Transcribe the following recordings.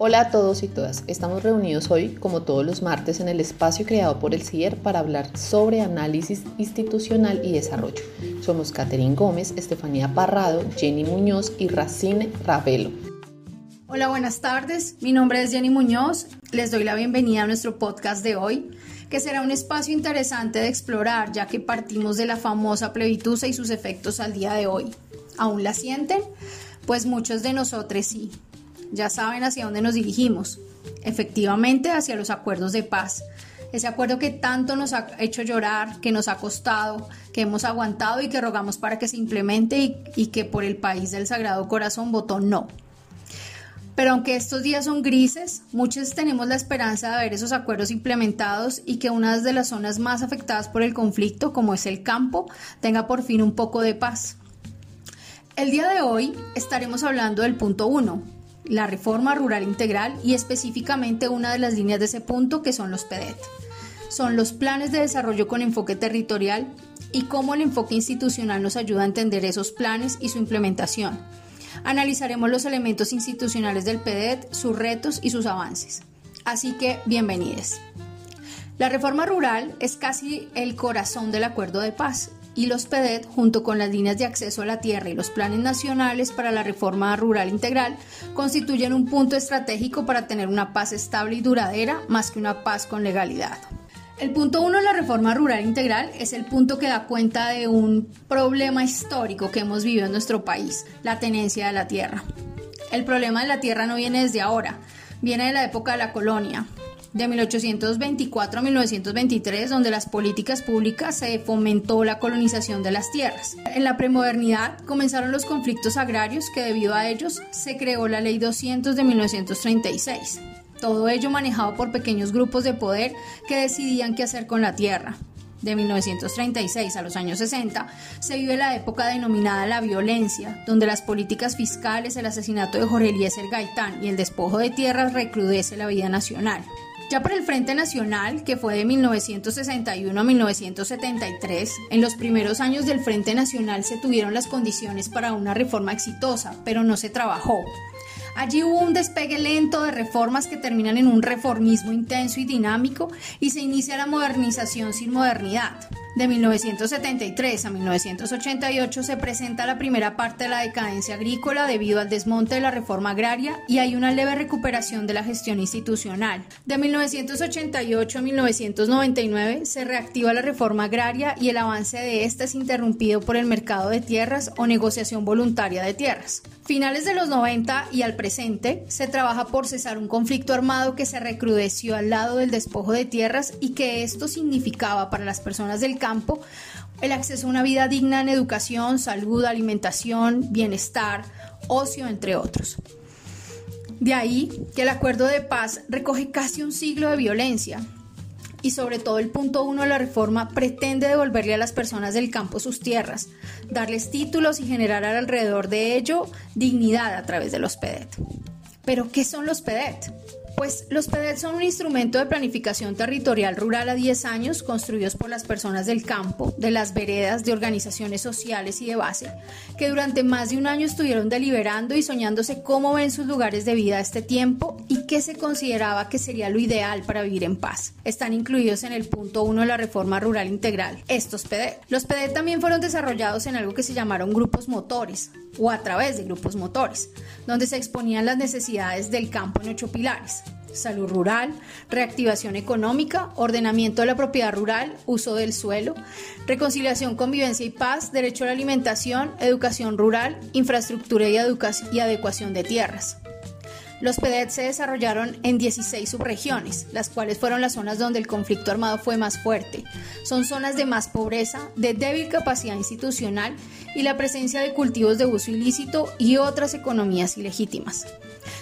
Hola a todos y todas, estamos reunidos hoy como todos los martes en el espacio creado por el CIER para hablar sobre análisis institucional y desarrollo. Somos Catherine Gómez, Estefanía Parrado, Jenny Muñoz y Racine Ravelo. Hola, buenas tardes, mi nombre es Jenny Muñoz, les doy la bienvenida a nuestro podcast de hoy que será un espacio interesante de explorar ya que partimos de la famosa plebitusa y sus efectos al día de hoy. ¿Aún la sienten? Pues muchos de nosotros sí. Ya saben hacia dónde nos dirigimos. Efectivamente hacia los acuerdos de paz. Ese acuerdo que tanto nos ha hecho llorar, que nos ha costado, que hemos aguantado y que rogamos para que se implemente y, que por el país del Sagrado Corazón votó no. Pero aunque estos días son grises, muchos tenemos la esperanza de ver esos acuerdos implementados y que una de las zonas más afectadas por el conflicto, como es el campo, tenga por fin un poco de paz. El día de hoy estaremos hablando del punto 1, la reforma rural integral y específicamente una de las líneas de ese punto que son los PEDET. Son los planes de desarrollo con enfoque territorial y cómo el enfoque institucional nos ayuda a entender esos planes y su implementación Analizaremos los elementos institucionales del PEDET, sus retos y sus avances. Así que, bienvenidos. La reforma rural es casi el corazón del acuerdo de paz y los PEDET, junto con las líneas de acceso a la tierra y los planes nacionales para la reforma rural integral, constituyen un punto estratégico para tener una paz estable y duradera más que una paz con legalidad. El punto uno de la reforma rural integral es el punto que da cuenta de un problema histórico que hemos vivido en nuestro país, la tenencia de la tierra. El problema de la tierra no viene desde ahora, viene de la época de la colonia, de 1824 a 1923, donde las políticas públicas se fomentó la colonización de las tierras. En la premodernidad comenzaron los conflictos agrarios que debido a ellos se creó la Ley 200 de 1936 todo ello manejado por pequeños grupos de poder que decidían qué hacer con la tierra. De 1936 a los años 60 se vive la época denominada la violencia, donde las políticas fiscales, el asesinato de Jorge Eliezer Gaitán y el despojo de tierras recrudece la vida nacional. Ya para el Frente Nacional, que fue de 1961 a 1973, en los primeros años del Frente Nacional se tuvieron las condiciones para una reforma exitosa, pero no se trabajó. Allí hubo un despegue lento de reformas que terminan en un reformismo intenso y dinámico y se inicia la modernización sin modernidad. De 1973 a 1988 se presenta la primera parte de la decadencia agrícola debido al desmonte de la reforma agraria y hay una leve recuperación de la gestión institucional. De 1988 a 1999 se reactiva la reforma agraria y el avance de esta es interrumpido por el mercado de tierras o negociación voluntaria de tierras. Finales de los 90 y al presente se trabaja por cesar un conflicto armado que se recrudeció al lado del despojo de tierras y que esto significaba para las personas del campo campo, el acceso a una vida digna en educación, salud, alimentación, bienestar, ocio, entre otros. De ahí que el acuerdo de paz recoge casi un siglo de violencia y sobre todo el punto uno de la reforma pretende devolverle a las personas del campo sus tierras, darles títulos y generar alrededor de ello dignidad a través de los PEDET. Pero ¿qué son los PEDET? Pues los PEDET son un instrumento de planificación territorial rural a 10 años construidos por las personas del campo, de las veredas, de organizaciones sociales y de base, que durante más de un año estuvieron deliberando y soñándose cómo ven sus lugares de vida a este tiempo y qué se consideraba que sería lo ideal para vivir en paz. Están incluidos en el punto 1 de la reforma rural integral, estos PEDET. Los PEDET también fueron desarrollados en algo que se llamaron grupos motores o a través de grupos motores, donde se exponían las necesidades del campo en ocho pilares salud rural, reactivación económica, ordenamiento de la propiedad rural, uso del suelo, reconciliación, convivencia y paz, derecho a la alimentación, educación rural, infraestructura y, y adecuación de tierras. Los PEDET se desarrollaron en 16 subregiones, las cuales fueron las zonas donde el conflicto armado fue más fuerte. Son zonas de más pobreza, de débil capacidad institucional y la presencia de cultivos de uso ilícito y otras economías ilegítimas.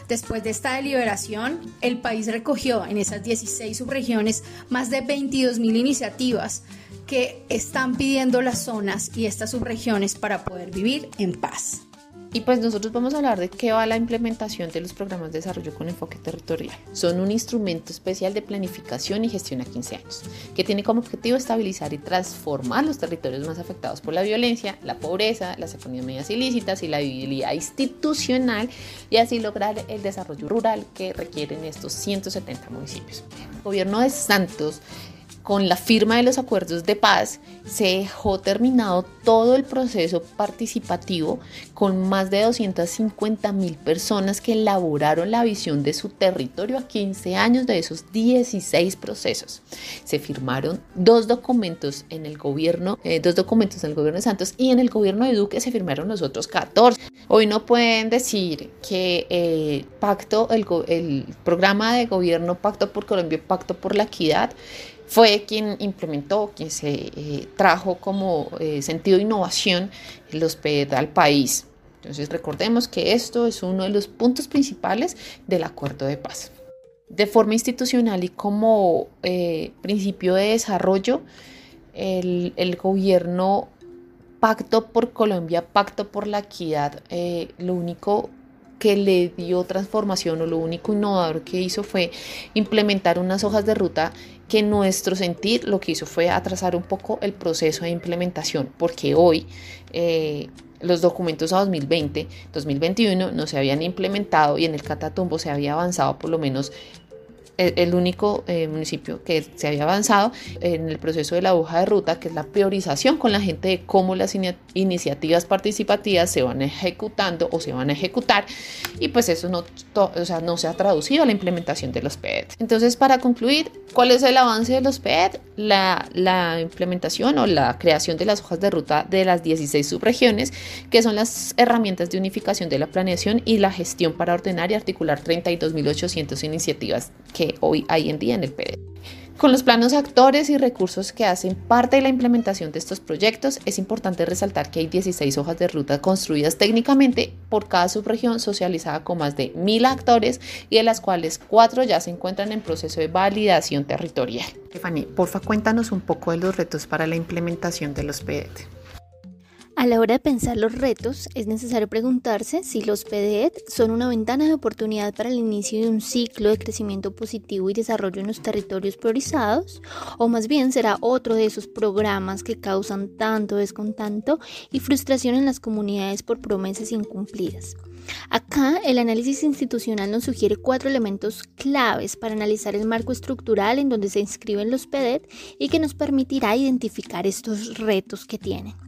Después de esta deliberación, el país recogió en esas 16 subregiones más de 22 mil iniciativas que están pidiendo las zonas y estas subregiones para poder vivir en paz. Y pues nosotros vamos a hablar de qué va la implementación de los programas de desarrollo con enfoque territorial. Son un instrumento especial de planificación y gestión a 15 años, que tiene como objetivo estabilizar y transformar los territorios más afectados por la violencia, la pobreza, las economías ilícitas y la viabilidad institucional y así lograr el desarrollo rural que requieren estos 170 municipios. El gobierno de Santos con la firma de los acuerdos de paz se dejó terminado todo el proceso participativo con más de 250 mil personas que elaboraron la visión de su territorio a 15 años de esos 16 procesos. Se firmaron dos documentos en el gobierno, eh, dos documentos en el gobierno de Santos y en el gobierno de Duque se firmaron los otros 14. Hoy no pueden decir que eh, pacto, el, el programa de gobierno Pacto por Colombia, Pacto por la Equidad, fue quien implementó, quien se eh, trajo como eh, sentido de innovación los PED al país. Entonces recordemos que esto es uno de los puntos principales del acuerdo de paz. De forma institucional y como eh, principio de desarrollo, el, el, gobierno Pacto por Colombia, Pacto por la Equidad, lo único que le dio transformación o lo único innovador que hizo fue implementar unas hojas de ruta que nuestro sentir lo que hizo fue atrasar un poco el proceso de implementación, porque hoy eh, los documentos a 2020, 2021 no se habían implementado y en el Catatumbo se había avanzado por lo menos el único eh, municipio que se había avanzado en el proceso de la hoja de ruta, que es la priorización con la gente de cómo las iniciativas participativas se van ejecutando o se van a ejecutar y pues eso no, o sea, no se ha traducido a la implementación de los PED. Entonces, para concluir, ¿cuál es el avance de los PED? La, la implementación o la creación de las hojas de ruta de las 16 subregiones, que son las herramientas de unificación de la planeación y la gestión para ordenar y articular 32.800 iniciativas que hoy hay en día en el PD. Con los planos actores y recursos que hacen parte de la implementación de estos proyectos, es importante resaltar que hay 16 hojas de ruta construidas técnicamente por cada subregión socializada con más de mil actores y de las cuales cuatro ya se encuentran en proceso de validación territorial. Stephanie, porfa cuéntanos un poco de los retos para la implementación de los PDT. A la hora de pensar los retos, es necesario preguntarse si los PDET son una ventana de oportunidad para el inicio de un ciclo de crecimiento positivo y desarrollo en los territorios priorizados, o más bien será otro de esos programas que causan tanto descontento y frustración en las comunidades por promesas incumplidas. Acá el análisis institucional nos sugiere cuatro elementos claves para analizar el marco estructural en donde se inscriben los PDET y que nos permitirá identificar estos retos que tienen.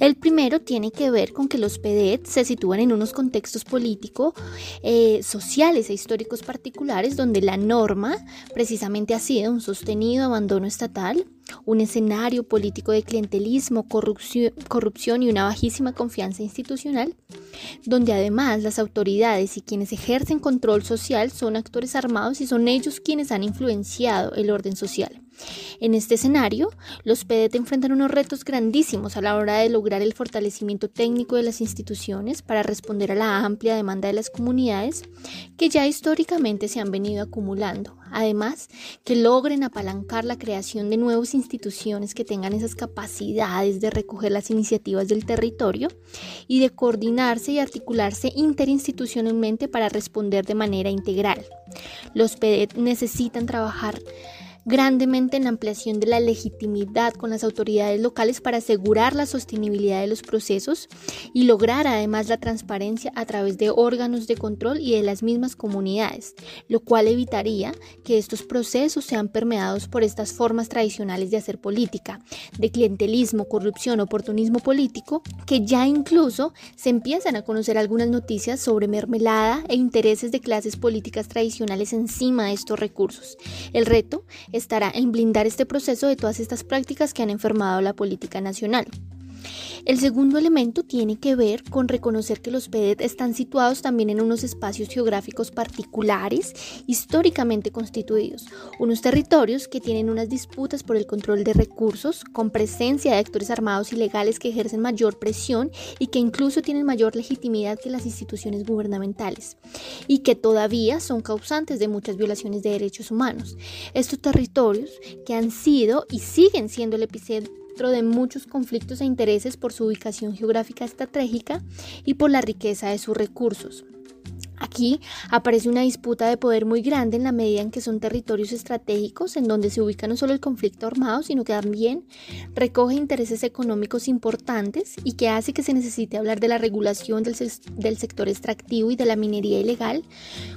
El primero tiene que ver con que los PDET se sitúan en unos contextos políticos, eh, sociales e históricos particulares donde la norma precisamente ha sido un sostenido abandono estatal, un escenario político de clientelismo, corrupción, corrupción y una bajísima confianza institucional, donde además las autoridades y quienes ejercen control social son actores armados y son ellos quienes han influenciado el orden social. En este escenario, los PDT enfrentan unos retos grandísimos a la hora de lograr el fortalecimiento técnico de las instituciones para responder a la amplia demanda de las comunidades que ya históricamente se han venido acumulando. Además, que logren apalancar la creación de nuevas instituciones que tengan esas capacidades de recoger las iniciativas del territorio y de coordinarse y articularse interinstitucionalmente para responder de manera integral. Los PDT necesitan trabajar grandemente en la ampliación de la legitimidad con las autoridades locales para asegurar la sostenibilidad de los procesos y lograr además la transparencia a través de órganos de control y de las mismas comunidades, lo cual evitaría que estos procesos sean permeados por estas formas tradicionales de hacer política, de clientelismo, corrupción, oportunismo político, que ya incluso se empiezan a conocer algunas noticias sobre mermelada e intereses de clases políticas tradicionales encima de estos recursos. El reto estará en blindar este proceso de todas estas prácticas que han enfermado la política nacional. El segundo elemento tiene que ver con reconocer que los PEDET están situados también en unos espacios geográficos particulares, históricamente constituidos, unos territorios que tienen unas disputas por el control de recursos, con presencia de actores armados ilegales que ejercen mayor presión y que incluso tienen mayor legitimidad que las instituciones gubernamentales, y que todavía son causantes de muchas violaciones de derechos humanos. Estos territorios que han sido y siguen siendo el epicentro de muchos conflictos e intereses por su ubicación geográfica estratégica y por la riqueza de sus recursos. Aquí aparece una disputa de poder muy grande en la medida en que son territorios estratégicos en donde se ubica no solo el conflicto armado, sino que también recoge intereses económicos importantes y que hace que se necesite hablar de la regulación del, del sector extractivo y de la minería ilegal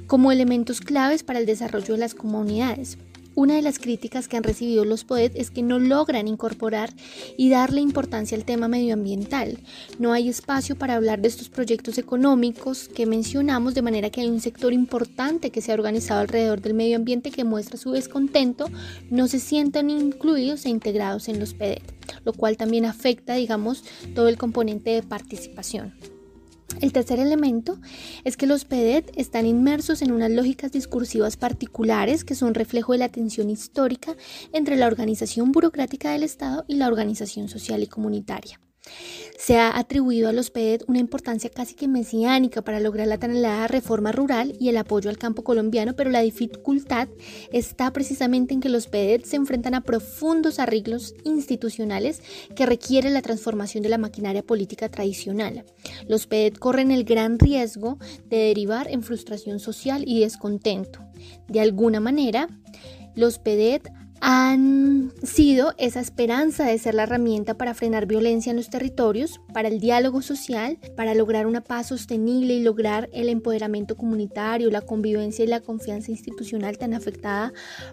como elementos claves para el desarrollo de las comunidades. Una de las críticas que han recibido los POET es que no logran incorporar y darle importancia al tema medioambiental. No hay espacio para hablar de estos proyectos económicos que mencionamos, de manera que hay un sector importante que se ha organizado alrededor del medio ambiente que muestra su descontento, no se sientan incluidos e integrados en los PEDET, lo cual también afecta, digamos, todo el componente de participación. El tercer elemento es que los PEDET están inmersos en unas lógicas discursivas particulares que son reflejo de la tensión histórica entre la organización burocrática del Estado y la organización social y comunitaria. Se ha atribuido a los PED una importancia casi que mesiánica para lograr la tan anhelada reforma rural y el apoyo al campo colombiano, pero la dificultad está precisamente en que los PED se enfrentan a profundos arreglos institucionales que requieren la transformación de la maquinaria política tradicional. Los PED corren el gran riesgo de derivar en frustración social y descontento. De alguna manera, los PED han sido esa esperanza de ser la herramienta para frenar violencia en los territorios, para el diálogo social, para lograr una paz sostenible y lograr el empoderamiento comunitario, la convivencia y la confianza institucional tan afectada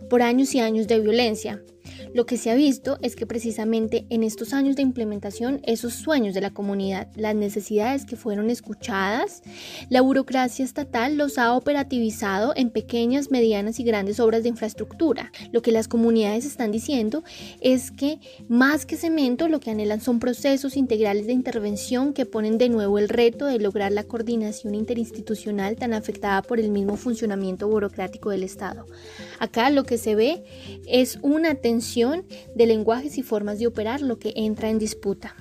por años y años de violencia. Lo que se ha visto es que precisamente en estos años de implementación, esos sueños de la comunidad, las necesidades que fueron escuchadas, la burocracia estatal los ha operativizado en pequeñas, medianas y grandes obras de infraestructura. Lo que las comunidades están diciendo es que más que cemento, lo que anhelan son procesos integrales de intervención que ponen de nuevo el reto de lograr la coordinación interinstitucional tan afectada por el mismo funcionamiento burocrático del Estado. Acá lo que se ve es una tensión de lenguajes y formas de operar lo que entra en disputa.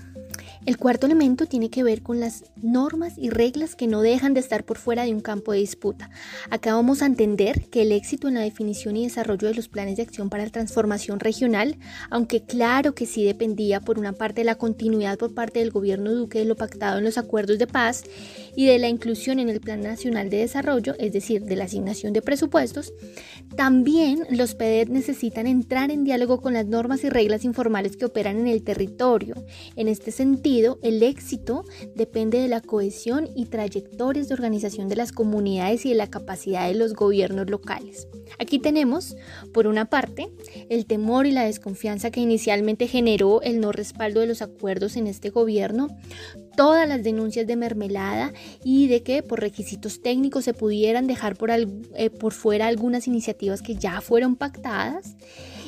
El cuarto elemento tiene que ver con las normas y reglas que no dejan de estar por fuera de un campo de disputa. Acá vamos a entender que el éxito en la definición y desarrollo de los planes de acción para la transformación regional, aunque claro que sí dependía por una parte de la continuidad por parte del gobierno Duque de lo pactado en los acuerdos de paz y de la inclusión en el Plan Nacional de Desarrollo, es decir, de la asignación de presupuestos, también los PEDET necesitan entrar en diálogo con las normas y reglas informales que operan en el territorio. En este sentido, el éxito depende de la cohesión y trayectorias de organización de las comunidades y de la capacidad de los gobiernos locales. Aquí tenemos, por una parte, el temor y la desconfianza que inicialmente generó el no respaldo de los acuerdos en este gobierno, todas las denuncias de mermelada y de que por requisitos técnicos se pudieran dejar por, eh, fuera algunas iniciativas que ya fueron pactadas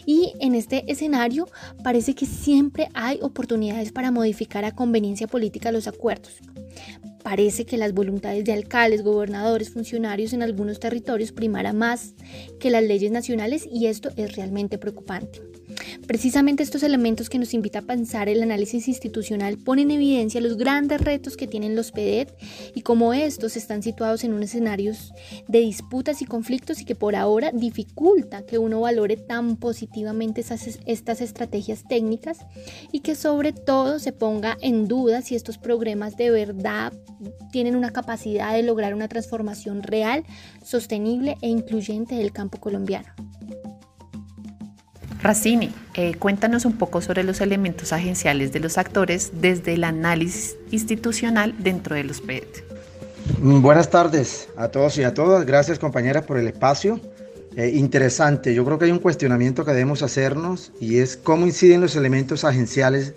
y en este escenario parece que siempre hay oportunidades para modificar a conveniencia política los acuerdos. Parece que las voluntades de alcaldes, gobernadores, funcionarios en algunos territorios primará más que las leyes nacionales y esto es realmente preocupante. Precisamente estos elementos que nos invita a pensar el análisis institucional ponen en evidencia los grandes retos que tienen los PEDET y cómo estos están situados en un escenarios de disputas y conflictos y que por ahora dificulta que uno valore tan positivamente estas estrategias técnicas y que sobre todo se ponga en duda si estos programas de verdad tienen una capacidad de lograr una transformación real, sostenible e incluyente del campo colombiano. Racini, eh, cuéntanos un poco sobre los elementos agenciales de los actores desde el análisis institucional dentro de los PET. Mm, buenas tardes a todos y a todas. Gracias compañeras por el espacio. Eh, interesante, yo creo que hay un cuestionamiento que debemos hacernos y es cómo inciden los elementos agenciales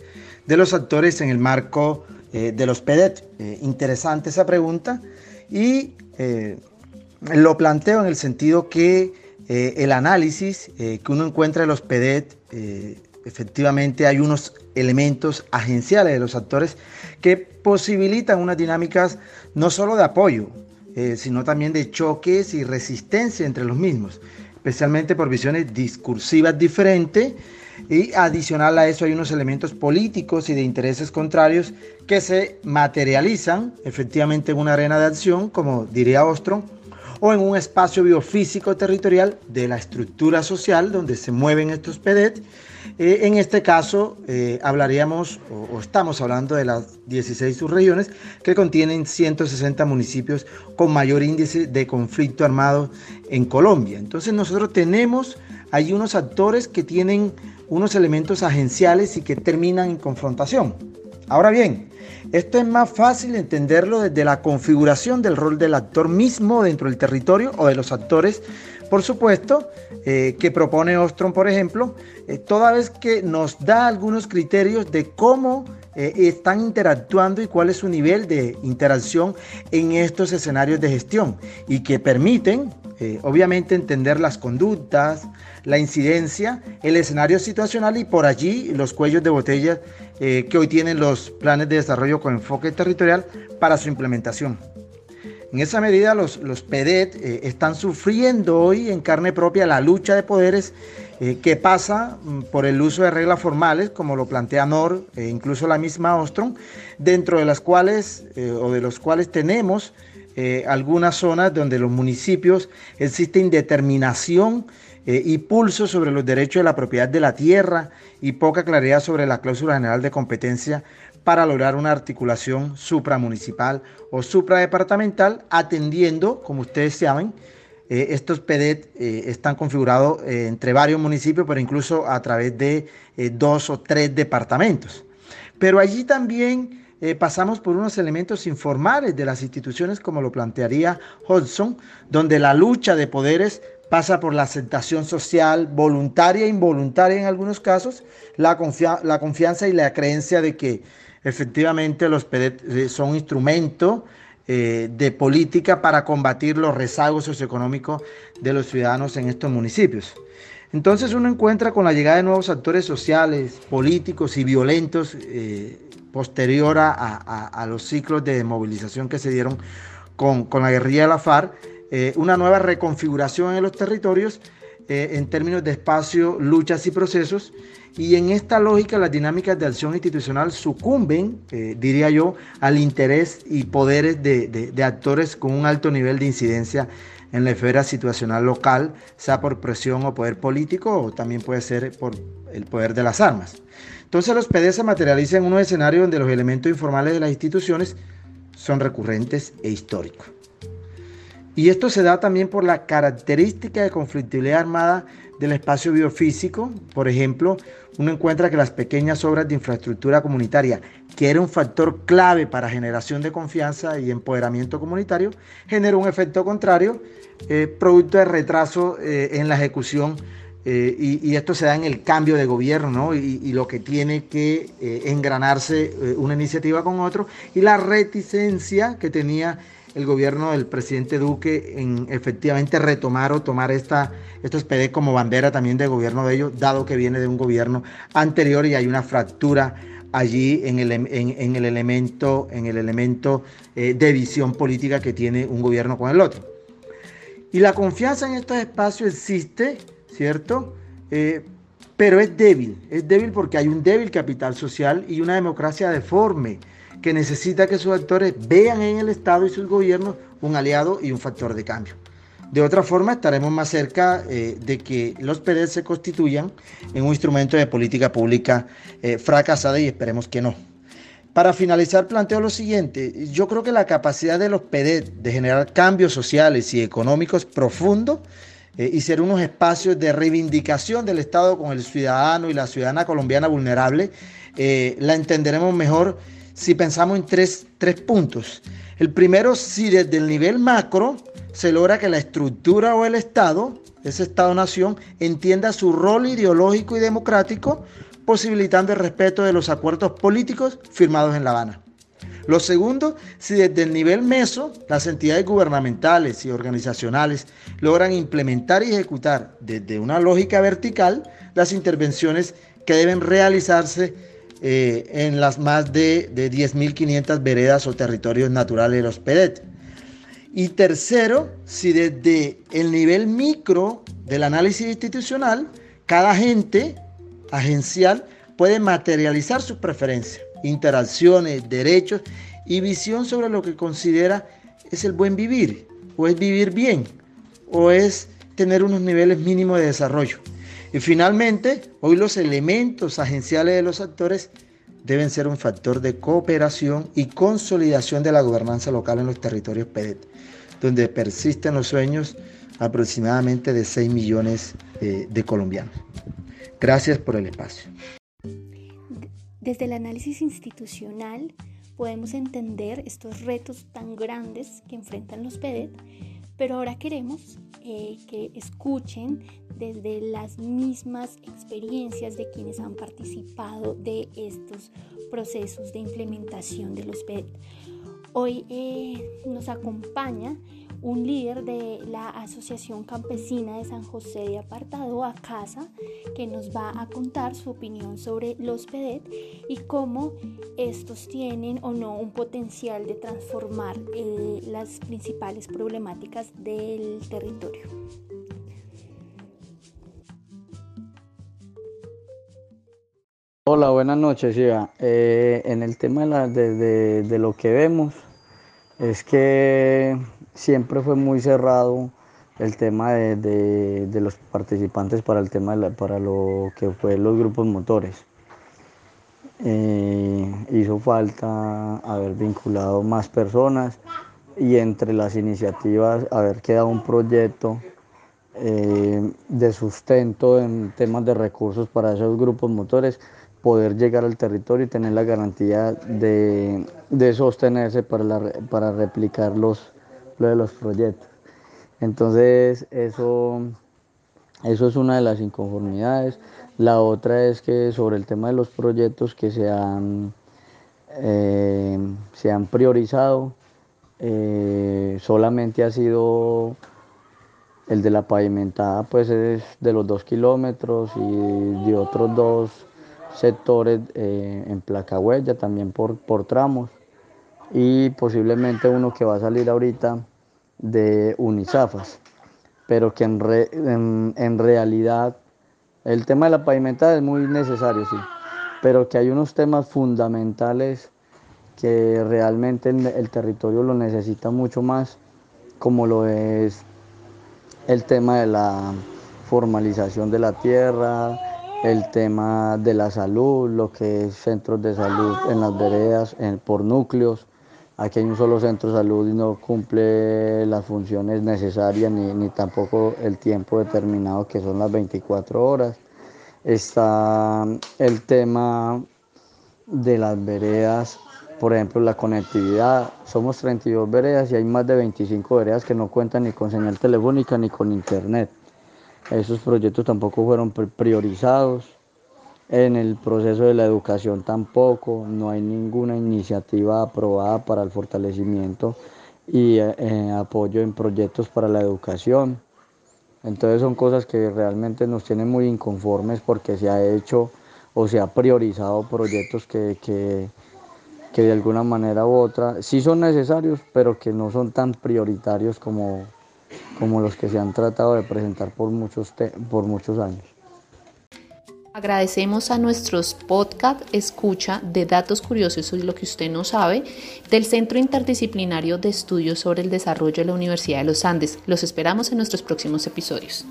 de los actores en el marco eh, de los PEDET. interesante esa pregunta y lo planteo en el sentido que eh, el análisis eh, que uno encuentra en los PEDET, eh, efectivamente hay unos elementos agenciales de los actores que posibilitan unas dinámicas no solo de apoyo, sino también de choques y resistencia entre los mismos, especialmente por visiones discursivas diferentes. Y adicional a eso hay unos elementos políticos y de intereses contrarios que se materializan efectivamente en una arena de acción, como diría Ostrom, o en un espacio biofísico territorial de la estructura social donde se mueven estos PEDET. Eh, en este caso eh, hablaríamos o, estamos hablando de las 16 subregiones que contienen 160 municipios con mayor índice de conflicto armado en Colombia. Entonces nosotros tenemos hay unos actores que tienen unos elementos agenciales y que terminan en confrontación. Ahora bien, esto es más fácil entenderlo desde la configuración del rol del actor mismo dentro del territorio o de los actores, por supuesto, eh, que propone Ostrom, por ejemplo, eh, toda vez que nos da algunos criterios de cómo eh, están interactuando y cuál es su nivel de interacción en estos escenarios de gestión y que permiten, obviamente, entender las conductas, la incidencia, el escenario situacional y por allí los cuellos de botella eh, que hoy tienen los planes de desarrollo con enfoque territorial para su implementación. En esa medida los, los PEDET eh, están sufriendo hoy en carne propia la lucha de poderes eh, que pasa mm, por el uso de reglas formales, como lo plantea NOR e incluso la misma Ostrom, dentro de las cuales o de los cuales tenemos algunas zonas donde los municipios existe indeterminación eh, y pulso sobre los derechos de la propiedad de la tierra y poca claridad sobre la cláusula general de competencia para lograr una articulación supramunicipal o supradepartamental, atendiendo, como ustedes saben, eh, estos PEDET eh, están configurados entre varios municipios, pero incluso a través de dos o tres departamentos. Pero allí también pasamos por unos elementos informales de las instituciones, como lo plantearía Hodgson, donde la lucha de poderes pasa por la aceptación social, voluntaria e involuntaria en algunos casos, la, confianza y la creencia de que efectivamente los PEDET eh, son instrumento eh, de política para combatir los rezagos socioeconómicos de los ciudadanos en estos municipios. Entonces uno encuentra con la llegada de nuevos actores sociales, políticos y violentos eh, posterior a, los ciclos de movilización que se dieron con, con la guerrilla de la FARC, eh, una nueva reconfiguración en los territorios eh, en términos de espacio, luchas y procesos. Y en esta lógica las dinámicas de acción institucional sucumben, eh, diría yo, al interés y poderes de, actores con un alto nivel de incidencia en la esfera situacional local, sea por presión o poder político, o también puede ser por el poder de las armas. Entonces los PD se materializan en un escenario donde los elementos informales de las instituciones son recurrentes e históricos. Y esto se da también por la característica de conflictividad armada del espacio biofísico. Por ejemplo, uno encuentra que las pequeñas obras de infraestructura comunitaria, que era un factor clave para generación de confianza y empoderamiento comunitario, generó un efecto contrario, eh, producto de retraso eh, en la ejecución. Eh, y, esto se da en el cambio de gobierno y, lo que tiene que engranarse una iniciativa con otro y la reticencia que tenía el gobierno del presidente Duque en efectivamente retomar o tomar esta, estos PD como bandera también del gobierno de ellos, dado que viene de un gobierno anterior y hay una fractura allí en el, en, el elemento, en el elemento eh, de visión política que tiene un gobierno con el otro. Y la confianza en estos espacios existe, ¿cierto? Eh, pero es débil, es débil porque hay un débil capital social y una democracia deforme que necesita que sus actores vean en el Estado y sus gobiernos un aliado y un factor de cambio. De otra forma, estaremos más cerca eh, de que los PD se constituyan en un instrumento de política pública eh, fracasada y esperemos que no. Para finalizar, planteo lo siguiente. Yo creo que la capacidad de los PD de generar cambios sociales y económicos profundos eh, y ser unos espacios de reivindicación del Estado con el ciudadano y la ciudadana colombiana vulnerable, la entenderemos mejor si pensamos en tres, puntos. El primero, si desde el nivel macro se logra que la estructura o el Estado, ese Estado-nación, entienda su rol ideológico y democrático, posibilitando el respeto de los acuerdos políticos firmados en La Habana. Lo segundo, si desde el nivel meso las entidades gubernamentales y organizacionales logran implementar y ejecutar desde una lógica vertical las intervenciones que deben realizarse eh, en las más de, de 10.500 veredas o territorios naturales de los PEDET. Y tercero, si desde el nivel micro del análisis institucional, cada agente agencial puede materializar sus preferencias, interacciones, derechos y visión sobre lo que considera es el buen vivir, o es vivir bien o es tener unos niveles mínimos de desarrollo. Y finalmente, hoy los elementos agenciales de los actores deben ser un factor de cooperación y consolidación de la gobernanza local en los territorios PEDET, donde persisten los sueños aproximadamente de 6 millones de, de colombianos. Gracias por el espacio. Desde el análisis institucional podemos entender estos retos tan grandes que enfrentan los PEDET, pero ahora queremos eh, que escuchen desde las mismas experiencias de quienes han participado de estos procesos de implementación de los PEDET. Hoy eh, nos acompaña un líder de la Asociación Campesina de San José de Apartado a Casa, que nos va a contar su opinión sobre los PEDET y cómo estos tienen o no un potencial de transformar eh, las principales problemáticas del territorio. Hola, buenas noches, Iva. Eh, en el tema de, de lo que vemos, es que siempre fue muy cerrado el tema de, los participantes para el tema para lo que fue los grupos motores. Eh, hizo falta haber vinculado más personas y entre las iniciativas haber quedado un proyecto eh, de sustento en temas de recursos para esos grupos motores, poder llegar al territorio y tener la garantía de, sostenerse para, para replicar los, de los proyectos. Entonces, eso, eso es una de las inconformidades. La otra es que sobre el tema de los proyectos que se han, eh, se han priorizado, eh, solamente ha sido el de la pavimentada, pues es de los dos kilómetros y de otros dos sectores eh, en placa huella, también por, por tramos. Y posiblemente uno que va a salir ahorita de Unisafas, pero que en, en, realidad el tema de la pavimentada es muy necesario, sí, pero que hay unos temas fundamentales que realmente el, territorio lo necesita mucho más, como lo es el tema de la formalización de la tierra, el tema de la salud, lo que es centros de salud en las veredas, por núcleos, Aquí hay un solo centro de salud y no cumple las funciones necesarias ni, tampoco el tiempo determinado que son las 24 horas. Está el tema de las veredas, por ejemplo, la conectividad. Somos 32 veredas y hay más de 25 veredas que no cuentan ni con señal telefónica ni con internet. Esos proyectos tampoco fueron priorizados. En el proceso de la educación tampoco, no hay ninguna iniciativa aprobada para el fortalecimiento y eh, eh, apoyo en proyectos para la educación. Entonces son cosas que realmente nos tienen muy inconformes porque se ha hecho o se ha priorizado proyectos que, que, que de alguna manera u otra sí son necesarios, pero que no son tan prioritarios como, como los que se han tratado de presentar por muchos, por muchos años. Agradecemos a nuestros podcast escucha de datos curiosos y lo que usted no sabe del Centro Interdisciplinario de Estudios sobre el Desarrollo de la Universidad de los Andes. Los esperamos en nuestros próximos episodios.